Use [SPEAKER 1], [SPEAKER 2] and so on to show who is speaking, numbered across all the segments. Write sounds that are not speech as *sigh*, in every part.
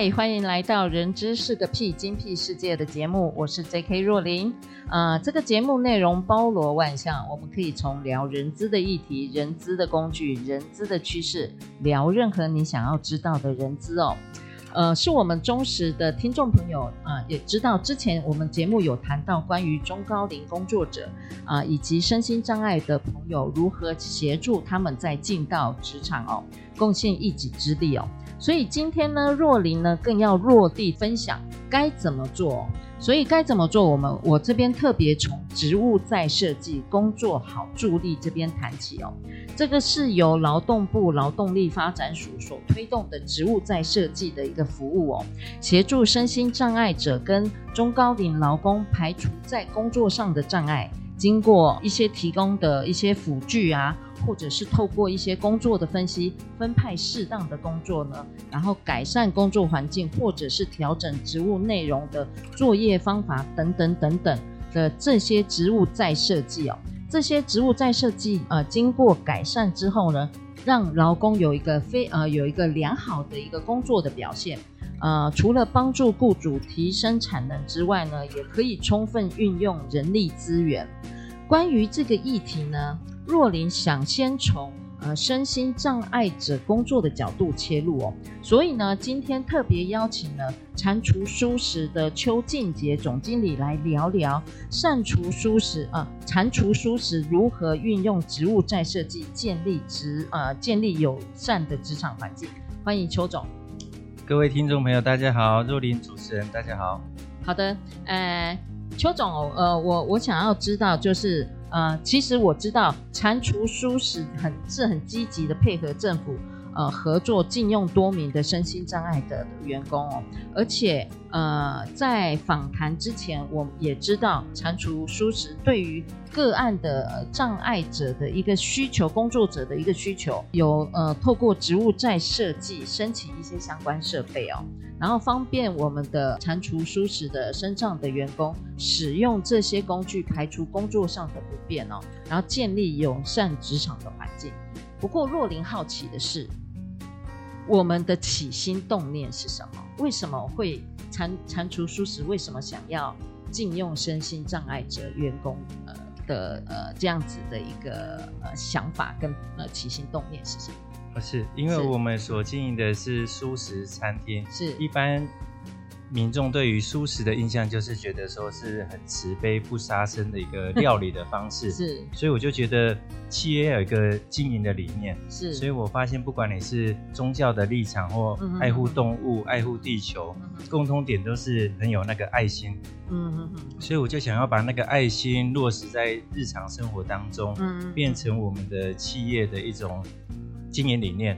[SPEAKER 1] 嗨，欢迎来到《人资是个屁精辟世界》的节目，我是 J.K. 若琳。呃，这个节目内容包罗万象，我们可以从聊人资的议题、人资的工具、人资的趋势，聊任何你想要知道的人资哦。呃，是我们忠实的听众朋友啊、也知道之前我们节目有谈到关于中高龄工作者啊、以及身心障碍的朋友如何协助他们在进到职场哦，贡献一己之力哦。所以今天呢，若琳呢更要落地分享该怎么做。所以该怎么做？我们我这边特别从职务再设计、工作好助力这边谈起哦。这个是由劳动部劳动力发展署所推动的职务再设计的一个服务哦，协助身心障碍者跟中高龄劳工排除在工作上的障碍。经过一些提供的一些辅具啊，或者是透过一些工作的分析，分派适当的工作呢，然后改善工作环境，或者是调整职务内容的作业方法等等等等的这些职务再设计哦，这些职务再设计呃，经过改善之后呢，让劳工有一个非呃有一个良好的一个工作的表现，呃，除了帮助雇主提升产能之外呢，也可以充分运用人力资源。关于这个议题呢，若琳想先从呃身心障碍者工作的角度切入哦，所以呢，今天特别邀请了蟾蜍舒适的邱靖杰总经理来聊聊善厨舒适啊，蟾蜍舒适如何运用植物再设计，建立职呃建立友善的职场环境。欢迎邱总。
[SPEAKER 2] 各位听众朋友，大家好，若琳主持人，大家好。
[SPEAKER 1] 好的，呃。邱总，呃，我我想要知道，就是，呃，其实我知道蟾蜍蔬食很是很积极的配合政府。呃，合作禁用多名的身心障碍的员工哦，而且呃，在访谈之前，我们也知道蟾蜍蔬食对于个案的障碍者的一个需求，工作者的一个需求，有呃透过职务再设计申请一些相关设备哦，然后方便我们的蟾蜍蔬食的身障的员工使用这些工具，排除工作上的不便哦，然后建立友善职场的环境。不过，若琳好奇的是，我们的起心动念是什么？为什么会蟾蟾蜍蔬食？为什么想要禁用身心障碍者员工？呃的呃这样子的一个呃想法跟呃起心动念是什么？
[SPEAKER 2] 不是，因为我们所经营的是蔬食餐厅，是一般。民众对于素食的印象就是觉得说是很慈悲不杀生的一个料理的方式，*laughs* 是，所以我就觉得企业有一个经营的理念，是，所以我发现不管你是宗教的立场或爱护动物、嗯、爱护地球、嗯，共通点都是很有那个爱心，嗯嗯嗯，所以我就想要把那个爱心落实在日常生活当中，嗯，变成我们的企业的一种。经营理念，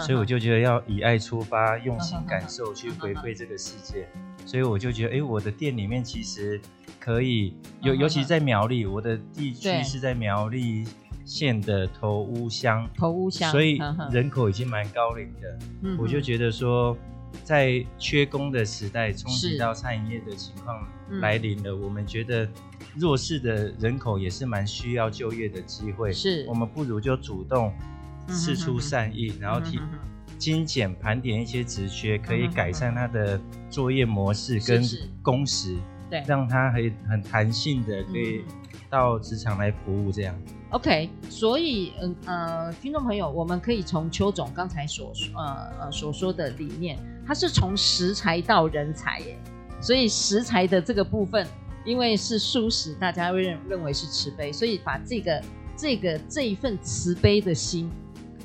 [SPEAKER 2] 所以我就觉得要以爱出发，用心感受去回馈这个世界。所以我就觉得，哎，我的店里面其实可以，尤尤其在苗栗，我的地区是在苗栗县的头屋乡，头屋乡，所以人口已经蛮高龄的。我就觉得说，在缺工的时代，冲击到餐饮业的情况来临了，我们觉得弱势的人口也是蛮需要就业的机会。是我们不如就主动。释出善意，然后提精简盘点一些职缺，可以改善他的作业模式跟工时，对，让他可以很弹性的可以到职场来服务这样。
[SPEAKER 1] OK，所以嗯呃，听众朋友，我们可以从邱总刚才所呃呃所说的理念，他是从食材到人才耶，所以食材的这个部分，因为是素食，大家会认认为是慈悲，所以把这个这个这一份慈悲的心。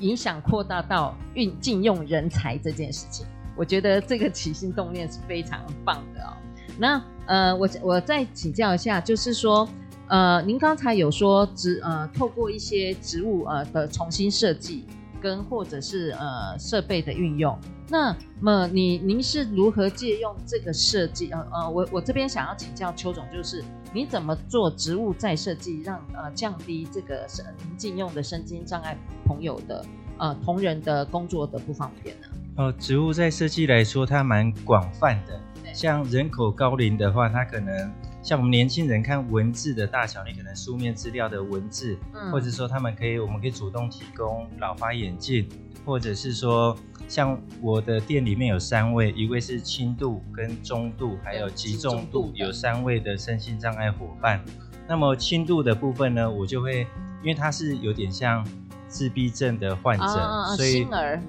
[SPEAKER 1] 影响扩大到运禁用人才这件事情，我觉得这个起心动念是非常棒的哦。那呃，我我再请教一下，就是说，呃，您刚才有说职呃，透过一些植物呃的重新设计，跟或者是呃设备的运用。那么你您是如何借用这个设计？呃呃，我我这边想要请教邱总，就是你怎么做植物再设计，让呃降低这个是您禁用的身心障碍朋友的呃同仁的工作的不方便呢？
[SPEAKER 2] 呃，植物再设计来说，它蛮广泛的。像人口高龄的话，它可能像我们年轻人看文字的大小，你可能书面资料的文字，嗯，或者说他们可以，我们可以主动提供老花眼镜，或者是说，像我的店里面有三位，一位是轻度、跟中度，还有极重度，有三位的身心障碍伙伴。那么轻度的部分呢，我就会，因为他是有点像。自闭症的患者，
[SPEAKER 1] 啊、
[SPEAKER 2] 所以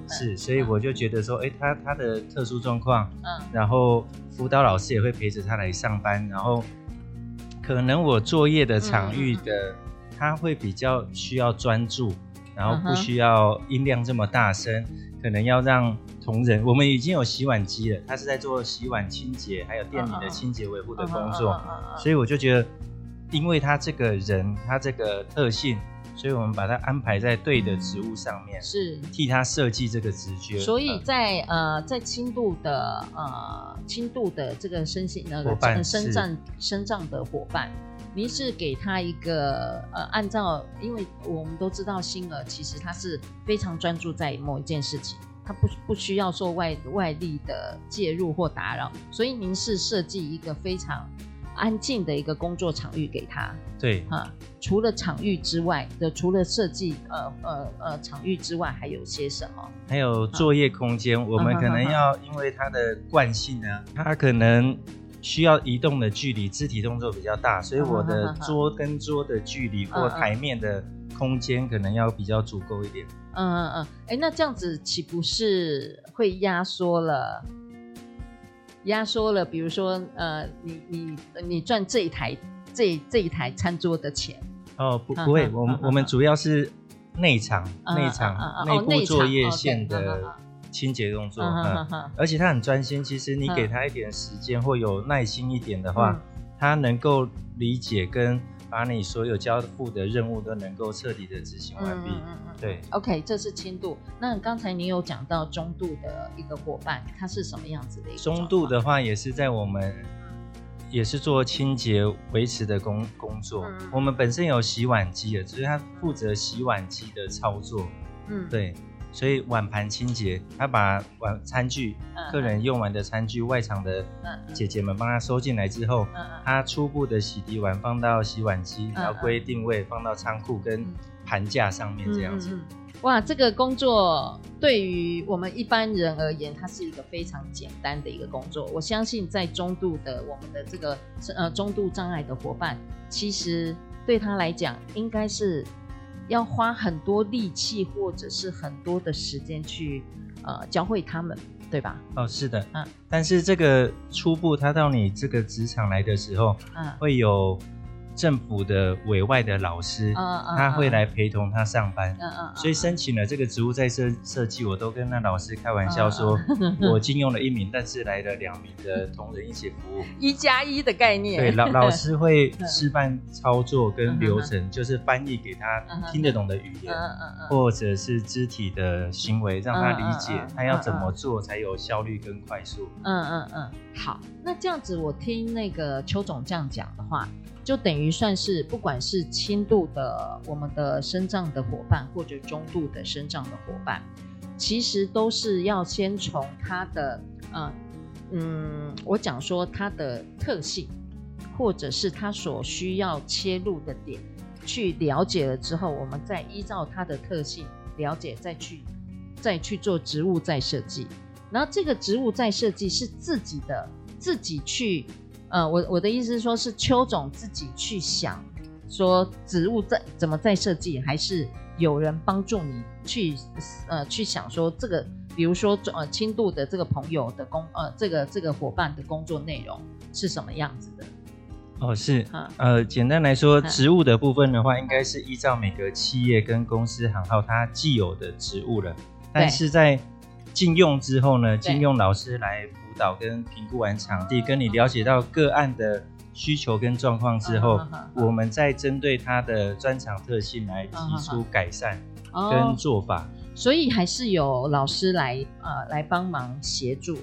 [SPEAKER 2] 是，所以我就觉得说，哎、欸，他他的特殊状况，嗯，然后辅导老师也会陪着他来上班，然后可能我作业的场域的，嗯、他会比较需要专注，然后不需要音量这么大声，嗯、可能要让同仁，我们已经有洗碗机了，他是在做洗碗清洁，还有店里的清洁维护的工作，所以我就觉得，因为他这个人，他这个特性。所以我们把它安排在对的职务上面，是替他设计这个职缺。
[SPEAKER 1] 所以在呃，在轻度的呃轻度的这个身心那个身障身障的伙伴，您是给他一个呃，按照，因为我们都知道星儿其实他是非常专注在某一件事情，他不不需要受外外力的介入或打扰，所以您是设计一个非常。安静的一个工作场域给他，
[SPEAKER 2] 对
[SPEAKER 1] 啊，除了场域之外的，除了设计呃呃呃场域之外，还有些什么？
[SPEAKER 2] 还有作业空间，啊、我们可能要因为他的惯性呢，他可能需要移动的距离，肢体动作比较大，所以我的桌跟桌的距离或台面的空间可能要比较足够一点。
[SPEAKER 1] 嗯嗯嗯，哎、欸，那这样子岂不是会压缩了？压缩了，比如说，呃，你你你赚这一台这这一台餐桌的钱。
[SPEAKER 2] 哦，不不会，我们我们主要是内场内场内部作业线的清洁动作，嗯，而且他很专心，其实你给他一点时间或有耐心一点的话，他能够理解跟。把你所有交付的任务都能够彻底的执行完毕。嗯嗯嗯。对
[SPEAKER 1] ，OK，这是轻度。那刚才你有讲到中度的一个伙伴，他是什么样子的一个？
[SPEAKER 2] 中度的话，也是在我们，也是做清洁维持的工工作。嗯。我们本身有洗碗机的，就是他负责洗碗机的操作。嗯，对。所以碗盘清洁，他把碗餐具，客人用完的餐具，外场的姐姐们帮他收进来之后，他初步的洗涤完放到洗碗机，然后归定位放到仓库跟盘架上面这样子。
[SPEAKER 1] 哇，这个工作对于我们一般人而言，它是一个非常简单的一个工作。我相信在中度的我们的这个呃中度障碍的伙伴，其实对他来讲应该是。要花很多力气或者是很多的时间去呃教会他们，对吧？
[SPEAKER 2] 哦，是的，嗯。但是这个初步他到你这个职场来的时候，嗯，会有。政府的委外的老师，他会来陪同他上班，所以申请了这个职务再设设计，我都跟那老师开玩笑说，我禁用了一名，但是来了两名的同仁一起服务，*laughs*
[SPEAKER 1] 一加一的概念。
[SPEAKER 2] 对，老老师会 *laughs* 示范操作跟流程，就是翻译给他听得懂的语言，或者是肢体的行为，让他理解他要怎么做才有效率跟快速。
[SPEAKER 1] 嗯嗯嗯，好，那这样子我听那个邱总这样讲的话。就等于算是，不管是轻度的我们的身障的伙伴，或者中度的身障的伙伴，其实都是要先从它的，呃，嗯，我讲说它的特性，或者是它所需要切入的点，去了解了之后，我们再依照它的特性了解，再去再去做植物再设计。然后这个植物再设计是自己的，自己去。呃，我我的意思是说，是邱总自己去想，说植物再怎么再设计，还是有人帮助你去呃去想说这个，比如说呃轻度的这个朋友的工呃这个这个伙伴的工作内容是什么样子的？
[SPEAKER 2] 哦，是，呃，简单来说，职务的部分的话，应该是依照每个企业跟公司行号它既有的职务了，但是在禁用之后呢，禁用老师来。辅导跟评估完场地，跟你了解到个案的需求跟状况之后，我们再针对他的专长特性来提出改善跟做法。
[SPEAKER 1] 所以还是有老师来呃来帮忙协助，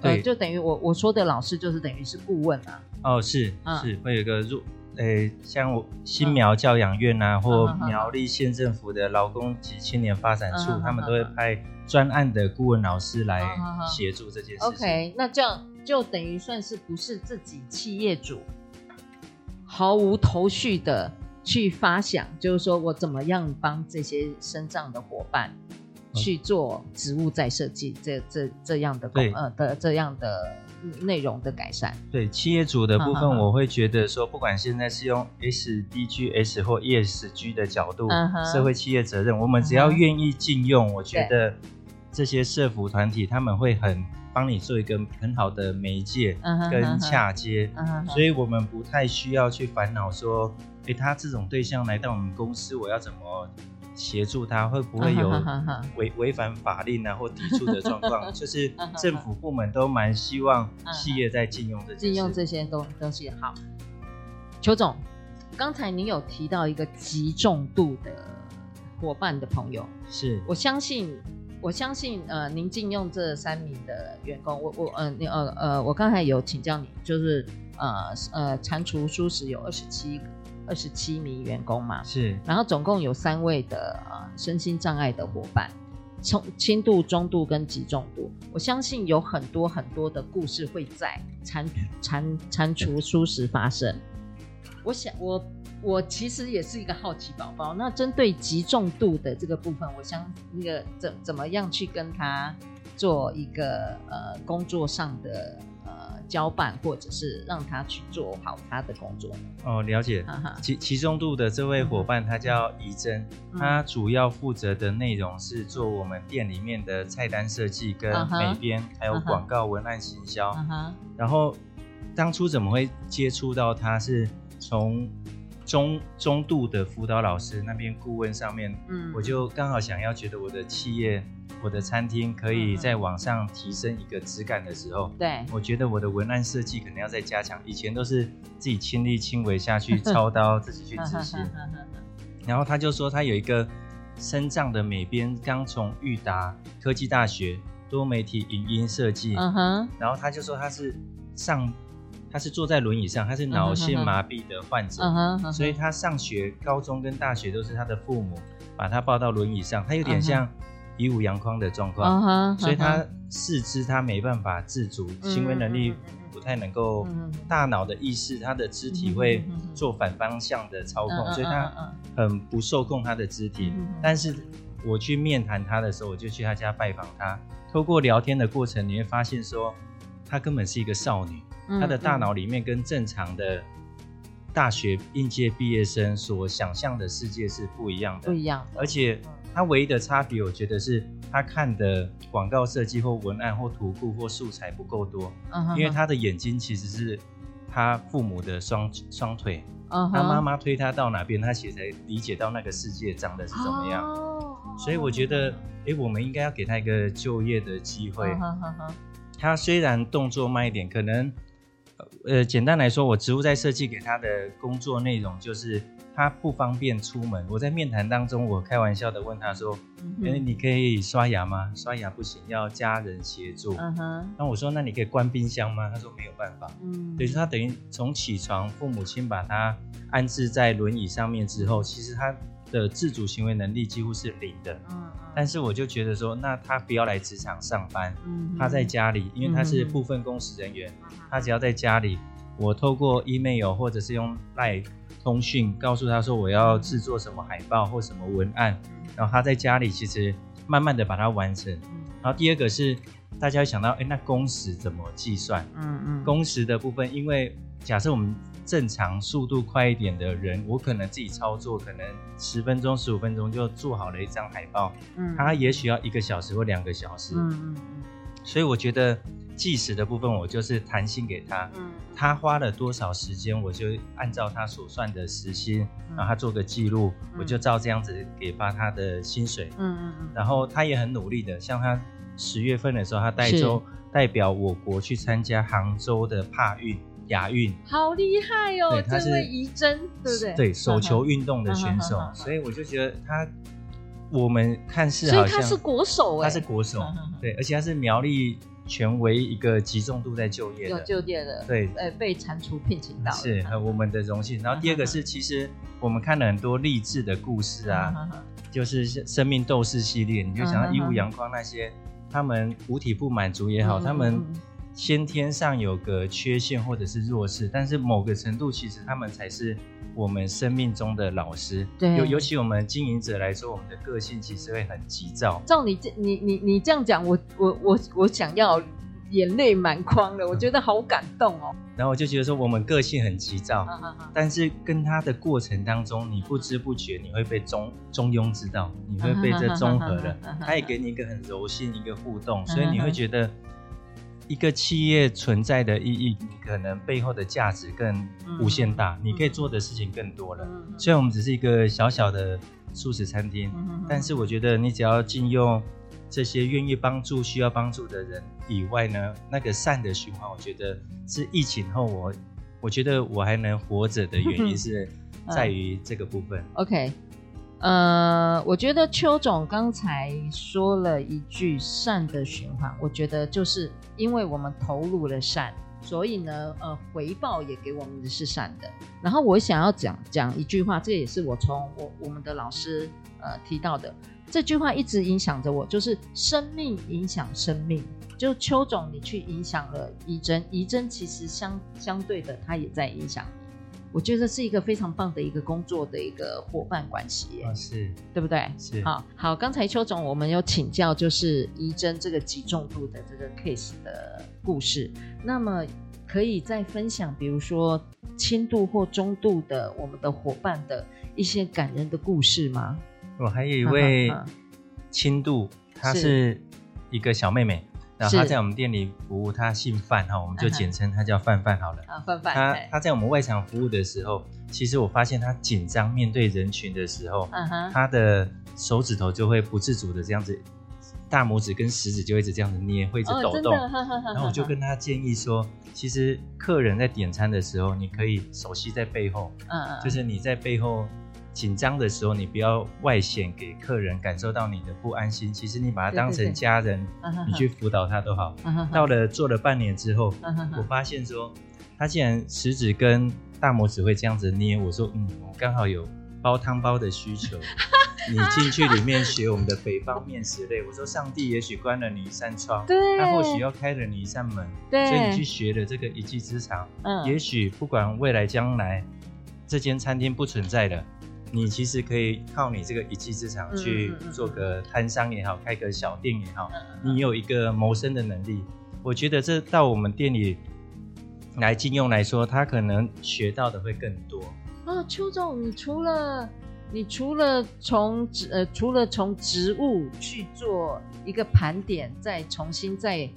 [SPEAKER 1] 对，呃、就等于我我说的老师就是等于是顾问啊。
[SPEAKER 2] 哦，是、嗯、是，会有一个入，诶，像我新苗教养院啊，嗯、或苗栗县政府的劳工及青年发展处，嗯、他们都会派专案的顾问老师来协助这件事情。
[SPEAKER 1] OK，那这样就等于算是不是自己企业主毫无头绪的去发想，就是说我怎么样帮这些身障的伙伴去做植物再设计，这这这样的工呃的这样的。内容的改善，
[SPEAKER 2] 对企业主的部分，我会觉得说，不管现在是用 SDGs 或 ESG 的角度，社会企业责任，我们只要愿意禁用，我觉得这些社服团体他们会很帮你做一个很好的媒介跟洽接，所以我们不太需要去烦恼说，诶，他这种对象来到我们公司，我要怎么？协助他会不会有违违反法令啊或抵触的状况？*laughs* 就是政府部门都蛮希望企业在禁用这禁
[SPEAKER 1] 用这些东东西。好，邱总，刚才您有提到一个极重度的伙伴的朋友，
[SPEAKER 2] 是
[SPEAKER 1] 我相信，我相信呃，您禁用这三名的员工，我我呃你呃呃，我刚才有请教你，就是呃呃，蟾蜍蔬食有二十七个。二十七名员工嘛，
[SPEAKER 2] 是，
[SPEAKER 1] 然后总共有三位的呃身心障碍的伙伴，从轻度、中度跟极重度，我相信有很多很多的故事会在蟾蟾蟾蜍书时发生。*laughs* 我想我我其实也是一个好奇宝宝，那针对极重度的这个部分，我想那个怎怎么样去跟他做一个呃工作上的。交办，或者是让他去做好他的工作。
[SPEAKER 2] 哦，了解。其其中度的这位伙伴，他叫怡珍，他主要负责的内容是做我们店里面的菜单设计跟美编，还有广告文案行销。然后当初怎么会接触到他？是从中中度的辅导老师那边顾问上面，嗯，我就刚好想要觉得我的企业。我的餐厅可以在网上提升一个质感的时候，
[SPEAKER 1] 对，
[SPEAKER 2] 我觉得我的文案设计可能要再加强。以前都是自己亲力亲为下去 *laughs* 操刀，自己去执行。*laughs* 然后他就说，他有一个身障的美编，刚从裕达科技大学多媒体影音设计。嗯哼。然后他就说他是上，他是坐在轮椅上，他是脑性麻痹的患者。嗯哼。所以他上学，高中跟大学都是他的父母把他抱到轮椅上，他有点像。一无阳光的状况，uh huh, uh huh. 所以他四肢他没办法自主，行为能力不太能够，大脑的意识，他的肢体会做反方向的操控，uh. 所以他很不受控他的肢体。Uh. 但是我去面谈他的时候，我就去他家拜访他，透过聊天的过程，你会发现说，他根本是一个少女，他的大脑里面跟正常的大学应届毕业生所想象的世界是不一样的，
[SPEAKER 1] 不一样，
[SPEAKER 2] 而且。他唯一的差别，我觉得是他看的广告设计或文案或图库或素材不够多，uh huh. 因为他的眼睛其实是他父母的双双腿，uh huh. 他妈妈推他到哪边，他其实才理解到那个世界长得是怎么样。Uh. 所以我觉得，哎，我们应该要给他一个就业的机会。Uh huh. 他虽然动作慢一点，可能，呃，简单来说，我植物在设计给他的工作内容就是。他不方便出门，我在面谈当中，我开玩笑的问他说：“嗯你可以刷牙吗？刷牙不行，要家人协助。”嗯哼，那我说：“那你可以关冰箱吗？”他说：“没有办法。”嗯，等于他等于从起床，父母亲把他安置在轮椅上面之后，其实他的自主行为能力几乎是零的。嗯，但是我就觉得说，那他不要来职场上班，嗯，他在家里，因为他是部分工时人员，嗯，他只要在家里，我透过 email 或者是用 Line。通讯告诉他说，我要制作什么海报或什么文案，然后他在家里其实慢慢的把它完成。然后第二个是大家会想到，哎，那工时怎么计算？嗯嗯，工时的部分，因为假设我们正常速度快一点的人，我可能自己操作，可能十分钟、十五分钟就做好了一张海报。嗯，他也许要一个小时或两个小时。嗯嗯嗯，所以我觉得。计时的部分，我就是弹性给他，嗯，他花了多少时间，我就按照他所算的时薪，然后他做个记录，我就照这样子给发他的薪水，嗯嗯嗯，然后他也很努力的，像他十月份的时候，他带州代表我国去参加杭州的帕运亚运，
[SPEAKER 1] 好厉害哦，对，他是怡珍，对不对？
[SPEAKER 2] 对，手球运动的选手，所以我就觉得他。我们看似好像，
[SPEAKER 1] 所以他是国手哎，
[SPEAKER 2] 他是国手，对，而且他是苗栗权威一个集中度在就业的，
[SPEAKER 1] 有就业的，
[SPEAKER 2] 对，
[SPEAKER 1] 呃，被蟾蜍聘请到，
[SPEAKER 2] 是和我们的荣幸。然后第二个是，其实我们看了很多励志的故事啊，就是生命斗士系列，你就想到义务阳光那些，他们五体不满足也好，他们。先天上有个缺陷或者是弱势，但是某个程度其实他们才是我们生命中的老师。对，尤尤其我们经营者来说，我们的个性其实会很急躁。
[SPEAKER 1] 照你这你你你这样讲，我我我我想要眼泪满眶了，我觉得好感动哦。
[SPEAKER 2] 然后我就觉得说，我们个性很急躁，但是跟他的过程当中，你不知不觉你会被中中庸之道，你会被这综合了。他也给你一个很柔性一个互动，所以你会觉得。一个企业存在的意义，你可能背后的价值更无限大，嗯、你可以做的事情更多了。嗯、虽然我们只是一个小小的素食餐厅，嗯、但是我觉得你只要禁用这些愿意帮助需要帮助的人以外呢，那个善的循环，我觉得是疫情后我我觉得我还能活着的原因 *laughs* 是在于这个部分。
[SPEAKER 1] 嗯、OK。呃，我觉得邱总刚才说了一句“善的循环”，我觉得就是因为我们投入了善，所以呢，呃，回报也给我们的是善的。然后我想要讲讲一句话，这也是我从我我们的老师呃提到的，这句话一直影响着我，就是生命影响生命。就邱总，你去影响了怡珍，怡珍其实相相对的，他也在影响。我觉得是一个非常棒的一个工作的一个伙伴关系，
[SPEAKER 2] 啊，是
[SPEAKER 1] 对不对？
[SPEAKER 2] 是，
[SPEAKER 1] 好好。刚才邱总，我们有请教，就是怡珍这个极重度的这个 case 的故事，那么可以再分享，比如说轻度或中度的我们的伙伴的一些感人的故事吗？
[SPEAKER 2] 我还有一位轻度，她是一个小妹妹。然后他在我们店里服务，他姓范哈，我们就简称他叫范范好了。啊，范范。他他在我们外场服务的时候，其实我发现他紧张面对人群的时候，他的手指头就会不自主的这样子，大拇指跟食指就一直这样子捏，会一直抖动。*laughs* 然后我就跟他建议说，其实客人在点餐的时候，你可以手系在背后，嗯，就是你在背后。紧张的时候，你不要外显给客人感受到你的不安心。其实你把他当成家人，对对对，你去辅导他都好。到了做了半年之后，我发现说，他竟然食指跟大拇指会这样子捏。我说，嗯，我刚好有煲汤包的需求，*laughs* 你进去里面学我们的北方面食类。我说，上帝也许关了你一扇窗，他或许要开了你一扇门，所以你去学了这个一技之长。嗯，也许不管未来将来这间餐厅不存在了。你其实可以靠你这个一技之长去做个摊商也好，开个小店也好，你有一个谋生的能力。我觉得这到我们店里来进用来说，他可能学到的会更多。
[SPEAKER 1] 啊，邱总，你除了你除了从呃除了从植物去做一个盘点，再重新再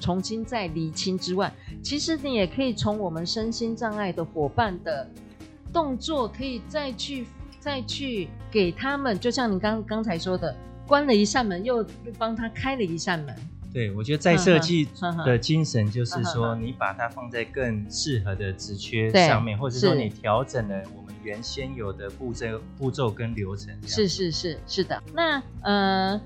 [SPEAKER 1] 重新再厘清之外，其实你也可以从我们身心障碍的伙伴的。动作可以再去再去给他们，就像你刚刚才说的，关了一扇门，又帮他开了一扇门。
[SPEAKER 2] 对，我觉得再设计的精神就是说，你把它放在更适合的职缺上面，或者说你调整了我们原先有的步骤、步骤跟流程。
[SPEAKER 1] 是是是是的。那呃，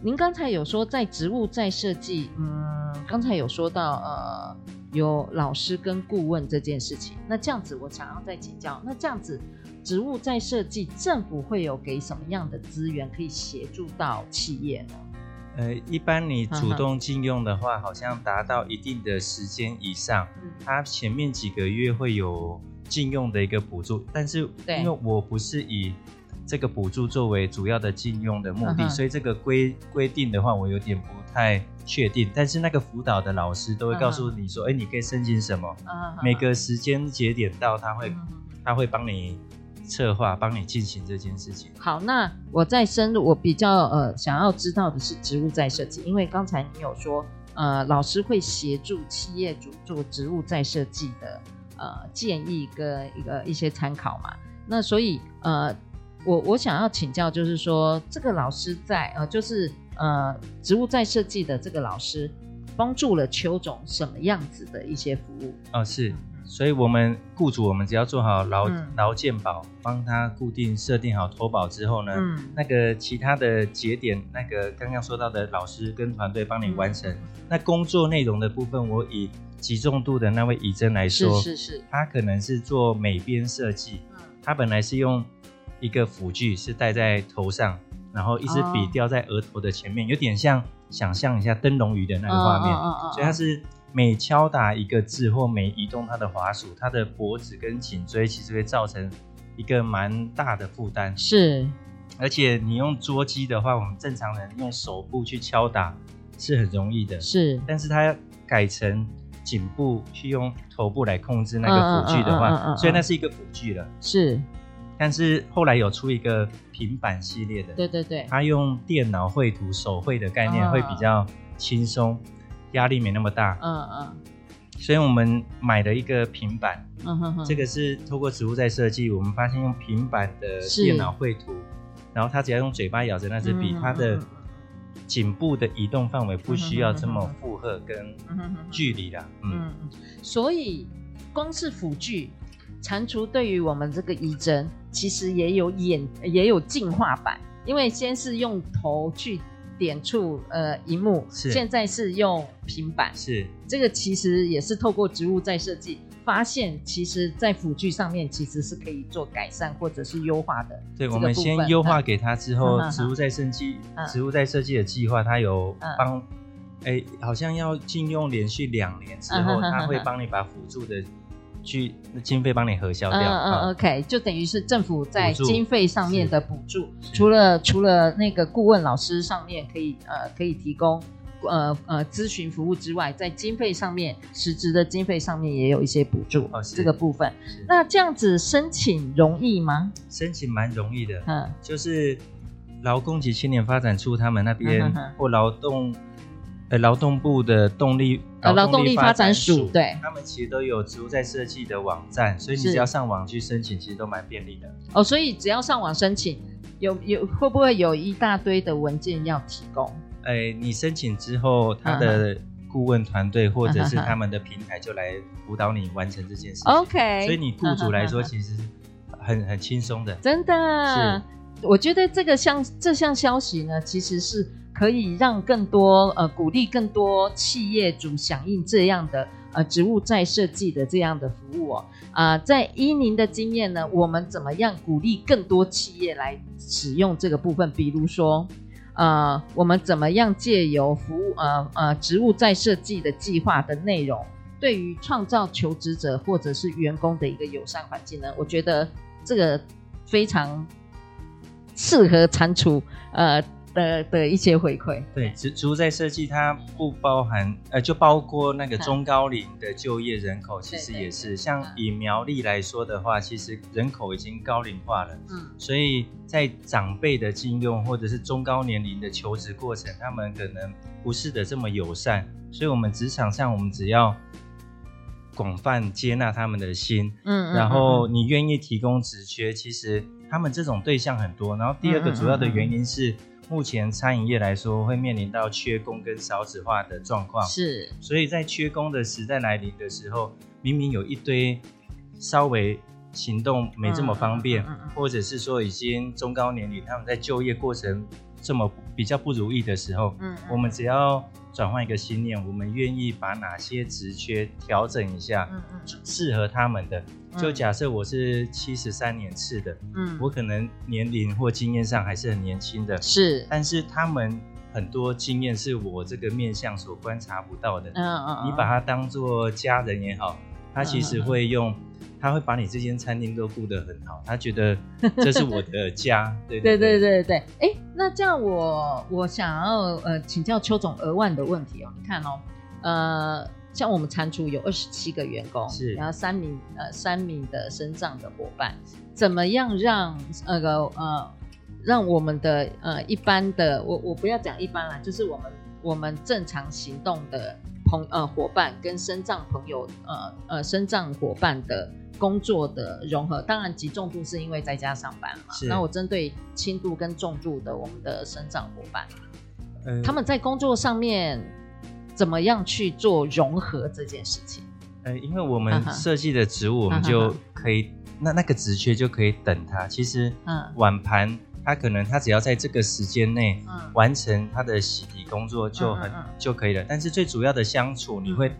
[SPEAKER 1] 您刚才有说在职务再设计，嗯，刚才有说到呃。有老师跟顾问这件事情，那这样子我想要再请教，那这样子职务再设计，政府会有给什么样的资源可以协助到企业呢？
[SPEAKER 2] 呃，一般你主动禁用的话，好像达到一定的时间以上，它前面几个月会有禁用的一个补助，但是因为我不是以这个补助作为主要的禁用的目的，所以这个规规定的话，我有点不太确定，但是那个辅导的老师都会告诉你说，哎、uh 你可以申请什么？Uh. 每个时间节点到，他会，uh. 他会帮你策划，帮你进行这件事情。
[SPEAKER 1] 好，那我再深入，我比较呃想要知道的是植物再设计，因为刚才你有说，呃，老师会协助企业主做植物再设计的呃建议跟一个一些参考嘛。那所以呃，我我想要请教，就是说这个老师在呃就是。呃，植物再设计的这个老师帮助了邱总什么样子的一些服务？
[SPEAKER 2] 哦，是，所以我们雇主，我们只要做好劳劳健保，帮他固定设定好投保之后呢，嗯，那个其他的节点，那个刚刚说到的老师跟团队帮你完成。嗯、那工作内容的部分，我以极重度的那位以真来说，
[SPEAKER 1] 是是是，
[SPEAKER 2] 他可能是做美编设计，他本来是用一个辅具是戴在头上，然后一支笔掉在额头的前面，哦、有点像想象一下灯笼鱼的那个画面，所以它是。每敲打一个字或每移动它的滑鼠，它的脖子跟颈椎其实会造成一个蛮大的负担。
[SPEAKER 1] 是，
[SPEAKER 2] 而且你用桌机的话，我们正常人用手部去敲打是很容易的。是，但是它改成颈部去用头部来控制那个辅具的话，所以那是一个辅具了。
[SPEAKER 1] 是，
[SPEAKER 2] 但是后来有出一个平板系列的，
[SPEAKER 1] 对对对，
[SPEAKER 2] 它用电脑绘图手绘的概念会比较轻松。压力没那么大，嗯嗯，所以我们买了一个平板，嗯哼哼，这个是透过植物在设计，我们发现用平板的电脑绘图，然后他只要用嘴巴咬着那支笔，它的颈部的移动范围不需要这么负荷跟距离的，嗯，
[SPEAKER 1] 所以光是辅具，蟾蜍对于我们这个仪针其实也有演也有进化版，因为先是用头去。点触呃，荧幕是现在是用平板，
[SPEAKER 2] 是
[SPEAKER 1] 这个其实也是透过植物再设计，发现其实在辅具上面其实是可以做改善或者是优化的。
[SPEAKER 2] 对，我们先优化给他之后，嗯、植物再设计，嗯、植物再设计的计划，它有帮，哎、嗯欸，好像要禁用连续两年之后，他、嗯、会帮你把辅助的。去经费帮你核销掉，嗯
[SPEAKER 1] 嗯，OK，就等于是政府在经费上面的补助，除了除了那个顾问老师上面可以呃可以提供呃呃咨询服务之外，在经费上面实质的经费上面也有一些补助，哦，这个部分。那这样子申请容易吗？
[SPEAKER 2] 申请蛮容易的，嗯，就是劳工及青年发展处他们那边、嗯、或劳动。呃，劳动部的动力
[SPEAKER 1] 劳动力发展署，对，
[SPEAKER 2] 他们其实都有植物再设计的网站，所以你只要上网去申请，其实都蛮便利的。
[SPEAKER 1] 哦，所以只要上网申请，有有会不会有一大堆的文件要提供？
[SPEAKER 2] 哎、欸，你申请之后，他的顾问团队或者是他们的平台就来辅导你完成这件事情。
[SPEAKER 1] OK，
[SPEAKER 2] 所以你雇主来说，其实很很轻松的。
[SPEAKER 1] 真的，是，我觉得这个项这项消息呢，其实是。可以让更多呃鼓励更多企业主响应这样的呃植物再设计的这样的服务哦啊、在依您的经验呢，我们怎么样鼓励更多企业来使用这个部分？比如说呃，我们怎么样借由服务呃呃植物再设计的计划的内容，对于创造求职者或者是员工的一个友善环境呢？我觉得这个非常适合蟾蜍呃。的的一些回馈，
[SPEAKER 2] 对，植植物再设计它不包含，呃，就包括那个中高龄的就业人口，其实也是像以苗栗来说的话，其实人口已经高龄化了，嗯，所以在长辈的禁用或者是中高年龄的求职过程，他们可能不是的这么友善，所以我们职场上，我们只要广泛接纳他们的心，嗯，然后你愿意提供职缺，其实他们这种对象很多，然后第二个主要的原因是。目前餐饮业来说，会面临到缺工跟少子化的状况，
[SPEAKER 1] 是，
[SPEAKER 2] 所以在缺工的时代来临的时候，明明有一堆稍微行动没这么方便，嗯嗯嗯、或者是说已经中高年龄，他们在就业过程这么比较不如意的时候，我们只要转换一个心念，我们愿意把哪些职缺调整一下，嗯嗯，适合他们的。就假设我是七十三年次的，嗯，我可能年龄或经验上还是很年轻的，
[SPEAKER 1] 是，
[SPEAKER 2] 但是他们很多经验是我这个面相所观察不到的，嗯嗯，你把他当做家人也好，他其实会用，他会把你这间餐厅都顾得很好，他觉得这是我的家，对 *laughs* 对对。对对，
[SPEAKER 1] 哎，那这样我我想要呃请教邱总额外的问题哦，你看哦，呃。像我们蟾蜍有二十七个员工，是，然后三名呃三名的身障的伙伴，怎么样让那个呃，呃让我们的呃一般的我我不要讲一般啦，就是我们我们正常行动的朋呃伙伴跟身障朋友呃呃身障伙伴的工作的融合，当然极重度是因为在家上班嘛，那我针对轻度跟重度的我们的身障伙伴，嗯，他们在工作上面。怎么样去做融合这件事情？
[SPEAKER 2] 呃，因为我们设计的职务，我们就可以，那那个职缺就可以等他。其实，嗯，碗盘他可能他只要在这个时间内完成他的洗涤工作就很就可以了。但是最主要的相处，你会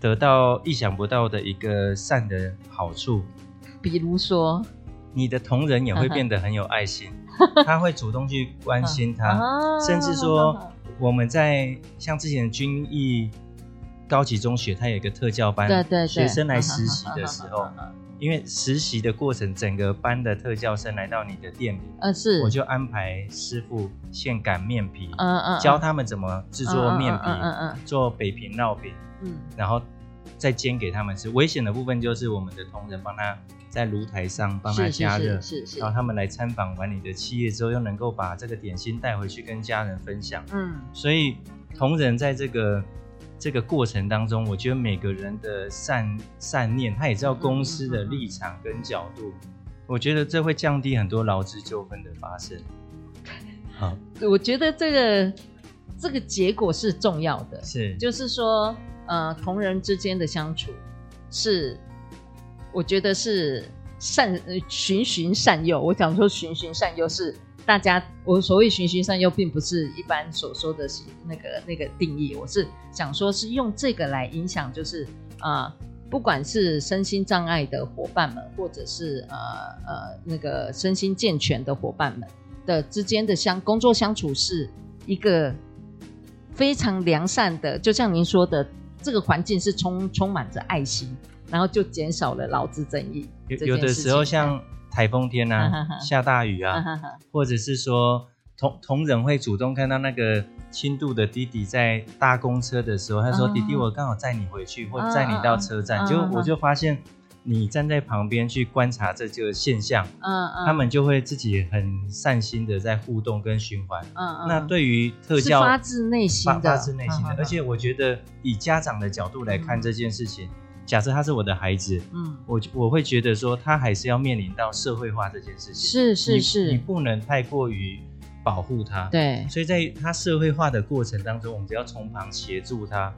[SPEAKER 2] 得到意想不到的一个善的好处。
[SPEAKER 1] 比如说，
[SPEAKER 2] 你的同仁也会变得很有爱心，*laughs* 他会主动去关心他，甚至说我们在像之前军艺。高级中学，它有一个特教班，
[SPEAKER 1] 对对对，
[SPEAKER 2] 学生来实习的时候，因为实习的过程，整个班的特教生来到你的店里，
[SPEAKER 1] 呃，是，
[SPEAKER 2] 我就安排师傅现擀面皮，嗯嗯，教他们怎么制作面皮，嗯嗯，做北平烙饼，嗯，然后再煎给他们吃。危险的部分就是我们的同仁帮他在炉台上帮他加热，是是，然后他们来参访完你的企业之后，又能够把这个点心带回去跟家人分享，嗯，所以同仁在这个。这个过程当中，我觉得每个人的善善念，他也知道公司的立场跟角度，我觉得这会降低很多劳资纠纷的发生。*laughs* 好，
[SPEAKER 1] 我觉得这个这个结果是重要的，
[SPEAKER 2] 是
[SPEAKER 1] 就是说，呃，同仁之间的相处是，我觉得是善循循善诱。我想说循循善诱是。大家，我所谓循循善诱，并不是一般所说的那个那个定义。我是想说，是用这个来影响，就是啊、不管是身心障碍的伙伴们，或者是呃呃那个身心健全的伙伴们的之间的相工作相处，是一个非常良善的。就像您说的，这个环境是充充满着爱心，然后就减少了劳资争议。
[SPEAKER 2] 有有的时候像。台风天啊，啊哈哈下大雨啊，*laughs* 或者是说同同仁会主动看到那个轻度的弟弟在搭公车的时候，他说：“啊、弟弟，我刚好载你回去，或载你到车站。啊”就我就发现你站在旁边去观察这个现象，嗯、嗯、他们就会自己很善心的在互动跟循环。嗯、嗯、那对于特教
[SPEAKER 1] 发自内心的，
[SPEAKER 2] 发自内心的，啊、而且我觉得以家长的角度来看这件事情。嗯假设他是我的孩子，嗯，我我会觉得说他还是要面临到社会化这件事情，
[SPEAKER 1] 是是是，
[SPEAKER 2] 你，你不能太过于保护他，
[SPEAKER 1] 对，
[SPEAKER 2] 所以在他社会化的过程当中，我们只要从旁协助他，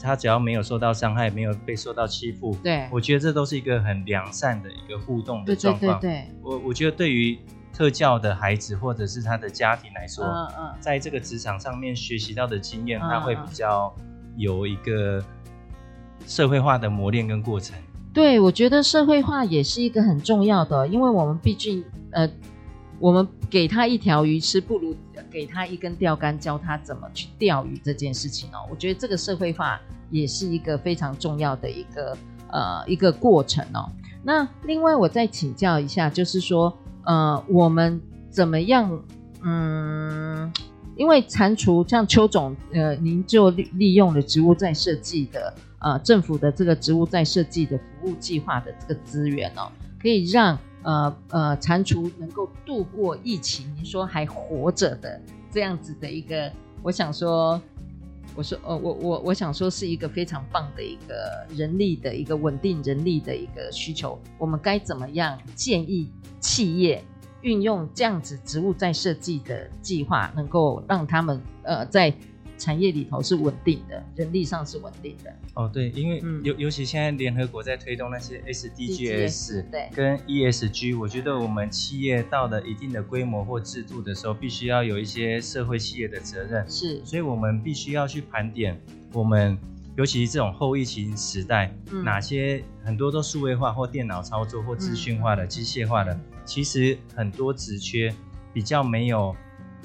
[SPEAKER 2] 他只要没有受到伤害，没有被受到欺负，
[SPEAKER 1] 对，
[SPEAKER 2] 我觉得这都是一个很良善的一个互动的状况。
[SPEAKER 1] 对对。对对，
[SPEAKER 2] 我我觉得对于特教的孩子或者是他的家庭来说，嗯嗯，在这个职场上面学习到的经验，他会比较有一个。社会化的磨练跟过程，
[SPEAKER 1] 对，我觉得社会化也是一个很重要的，因为我们毕竟，呃，我们给他一条鱼吃，不如给他一根钓竿，教他怎么去钓鱼这件事情哦。我觉得这个社会化也是一个非常重要的一个呃一个过程哦。那另外我再请教一下，就是说，呃，我们怎么样，嗯。因为蟾蜍像邱总，呃，您就利利用了植物在设计的，呃，政府的这个职务再设计的服务计划的这个资源哦，可以让呃呃蟾蜍能够度过疫情，您说还活着的这样子的一个，我想说，我说，呃，我我我想说是一个非常棒的一个人力的一个稳定人力的一个需求，我们该怎么样建议企业？运用这样子职务再设计的计划，能够让他们呃在产业里头是稳定的，人力上是稳定的。
[SPEAKER 2] 哦，对，因为尤、嗯、尤其现在联合国在推动那些 SDGs 对跟 ESG，我觉得我们企业到了一定的规模或制度的时候，必须要有一些社会企业的责任。
[SPEAKER 1] 是，
[SPEAKER 2] 所以我们必须要去盘点我们，尤其这种后疫情时代，嗯、哪些很多都数位化或电脑操作或资讯化的、嗯、机械化的。其实很多职缺比较没有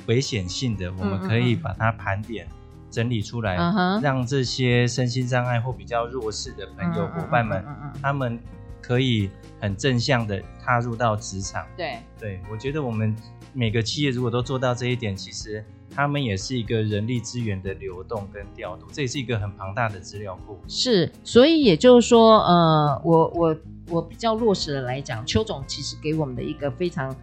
[SPEAKER 2] 危险性的，我们可以把它盘点整理出来，让这些身心障碍或比较弱势的朋友伙伴们，他们可以很正向的踏入到职场。
[SPEAKER 1] 对，
[SPEAKER 2] 对我觉得我们每个企业如果都做到这一点，其实他们也是一个人力资源的流动跟调度，这也是一个很庞大的资料库。
[SPEAKER 1] 是，所以也就是说，呃，我我。我比较落实的来讲，邱总其实给我们的一个非常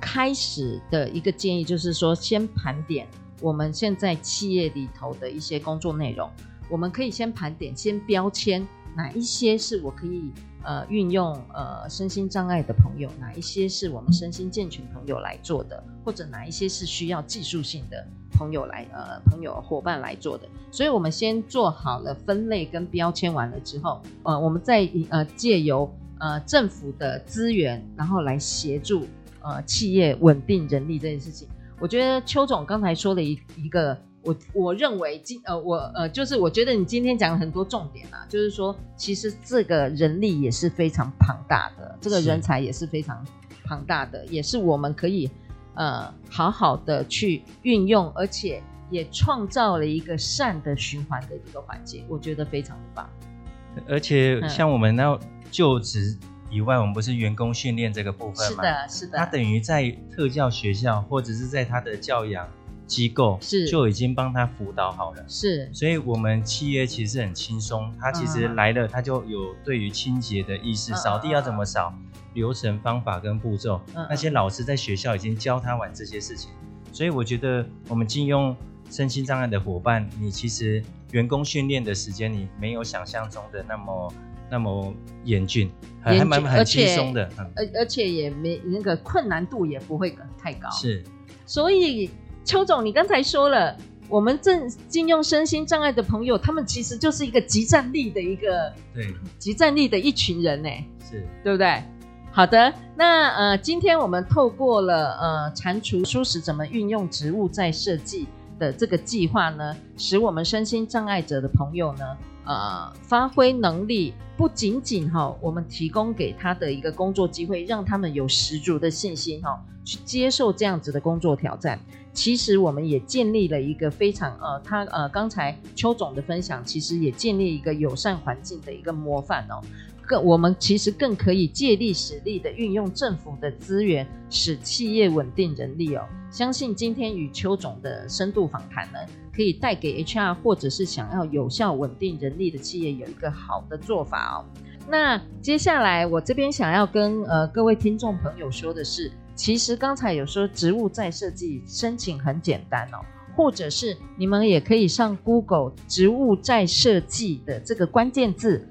[SPEAKER 1] 开始的一个建议，就是说先盘点我们现在企业里头的一些工作内容，我们可以先盘点，先标签哪一些是我可以呃运用呃身心障碍的朋友，哪一些是我们身心健全朋友来做的，或者哪一些是需要技术性的朋友来呃朋友伙伴来做的。所以我们先做好了分类跟标签完了之后，呃，我们再呃借由呃政府的资源，然后来协助呃企业稳定人力这件事情。我觉得邱总刚才说了一一个。我我认为今呃我呃就是我觉得你今天讲了很多重点啊，就是说其实这个人力也是非常庞大的，这个人才也是非常庞大的，也是我们可以呃好好的去运用，而且也创造了一个善的循环的一个环节，我觉得非常的棒。
[SPEAKER 2] 而且像我们那就职以外，我们不是员工训练这个部分吗？
[SPEAKER 1] 是的，是的。
[SPEAKER 2] 他等于在特教学校或者是在他的教养。机构是就已经帮他辅导好了，
[SPEAKER 1] 是，
[SPEAKER 2] 所以我们企业其实很轻松。他其实来了，他就有对于清洁的意识，扫地要怎么扫，流程方法跟步骤，那些老师在学校已经教他完这些事情。所以我觉得我们进用身心障碍的伙伴，你其实员工训练的时间，你没有想象中的那么那么严峻，还蛮很轻松的，
[SPEAKER 1] 而而且也没那个困难度也不会太高，
[SPEAKER 2] 是，
[SPEAKER 1] 所以。邱总，你刚才说了，我们正禁用身心障碍的朋友，他们其实就是一个集战力的一个，
[SPEAKER 2] 对，
[SPEAKER 1] 集战力的一群人呢，
[SPEAKER 2] 是
[SPEAKER 1] 对不对？好的，那呃，今天我们透过了呃，蟾蜍舒适怎么运用植物在设计的这个计划呢，使我们身心障碍者的朋友呢，呃，发挥能力，不仅仅哈、我们提供给他的一个工作机会，让他们有十足的信心哈、去接受这样子的工作挑战。其实我们也建立了一个非常呃，他呃刚才邱总的分享，其实也建立一个友善环境的一个模范哦。更我们其实更可以借力使力的运用政府的资源，使企业稳定人力哦。相信今天与邱总的深度访谈呢，可以带给 HR 或者是想要有效稳定人力的企业有一个好的做法哦。那接下来我这边想要跟呃各位听众朋友说的是。其实刚才有说植物再设计申请很简单哦，或者是你们也可以上 Google 植物再设计的这个关键字，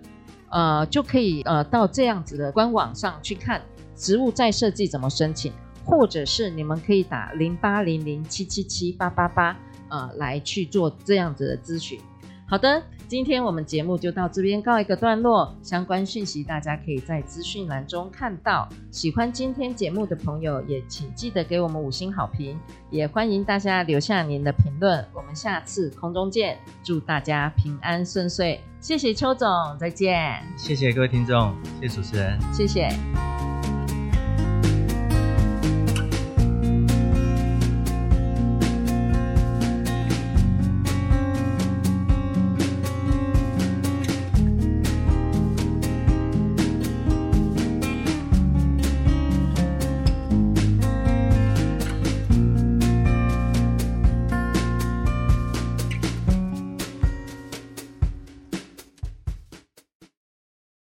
[SPEAKER 1] 呃，就可以呃到这样子的官网上去看植物再设计怎么申请，或者是你们可以打零八零零七七七八八八呃来去做这样子的咨询。好的，今天我们节目就到这边告一个段落。相关讯息大家可以在资讯栏中看到。喜欢今天节目的朋友，也请记得给我们五星好评。也欢迎大家留下您的评论。我们下次空中见，祝大家平安顺遂。谢谢邱总，再见。
[SPEAKER 2] 谢谢各位听众，谢谢主持人，
[SPEAKER 1] 谢谢。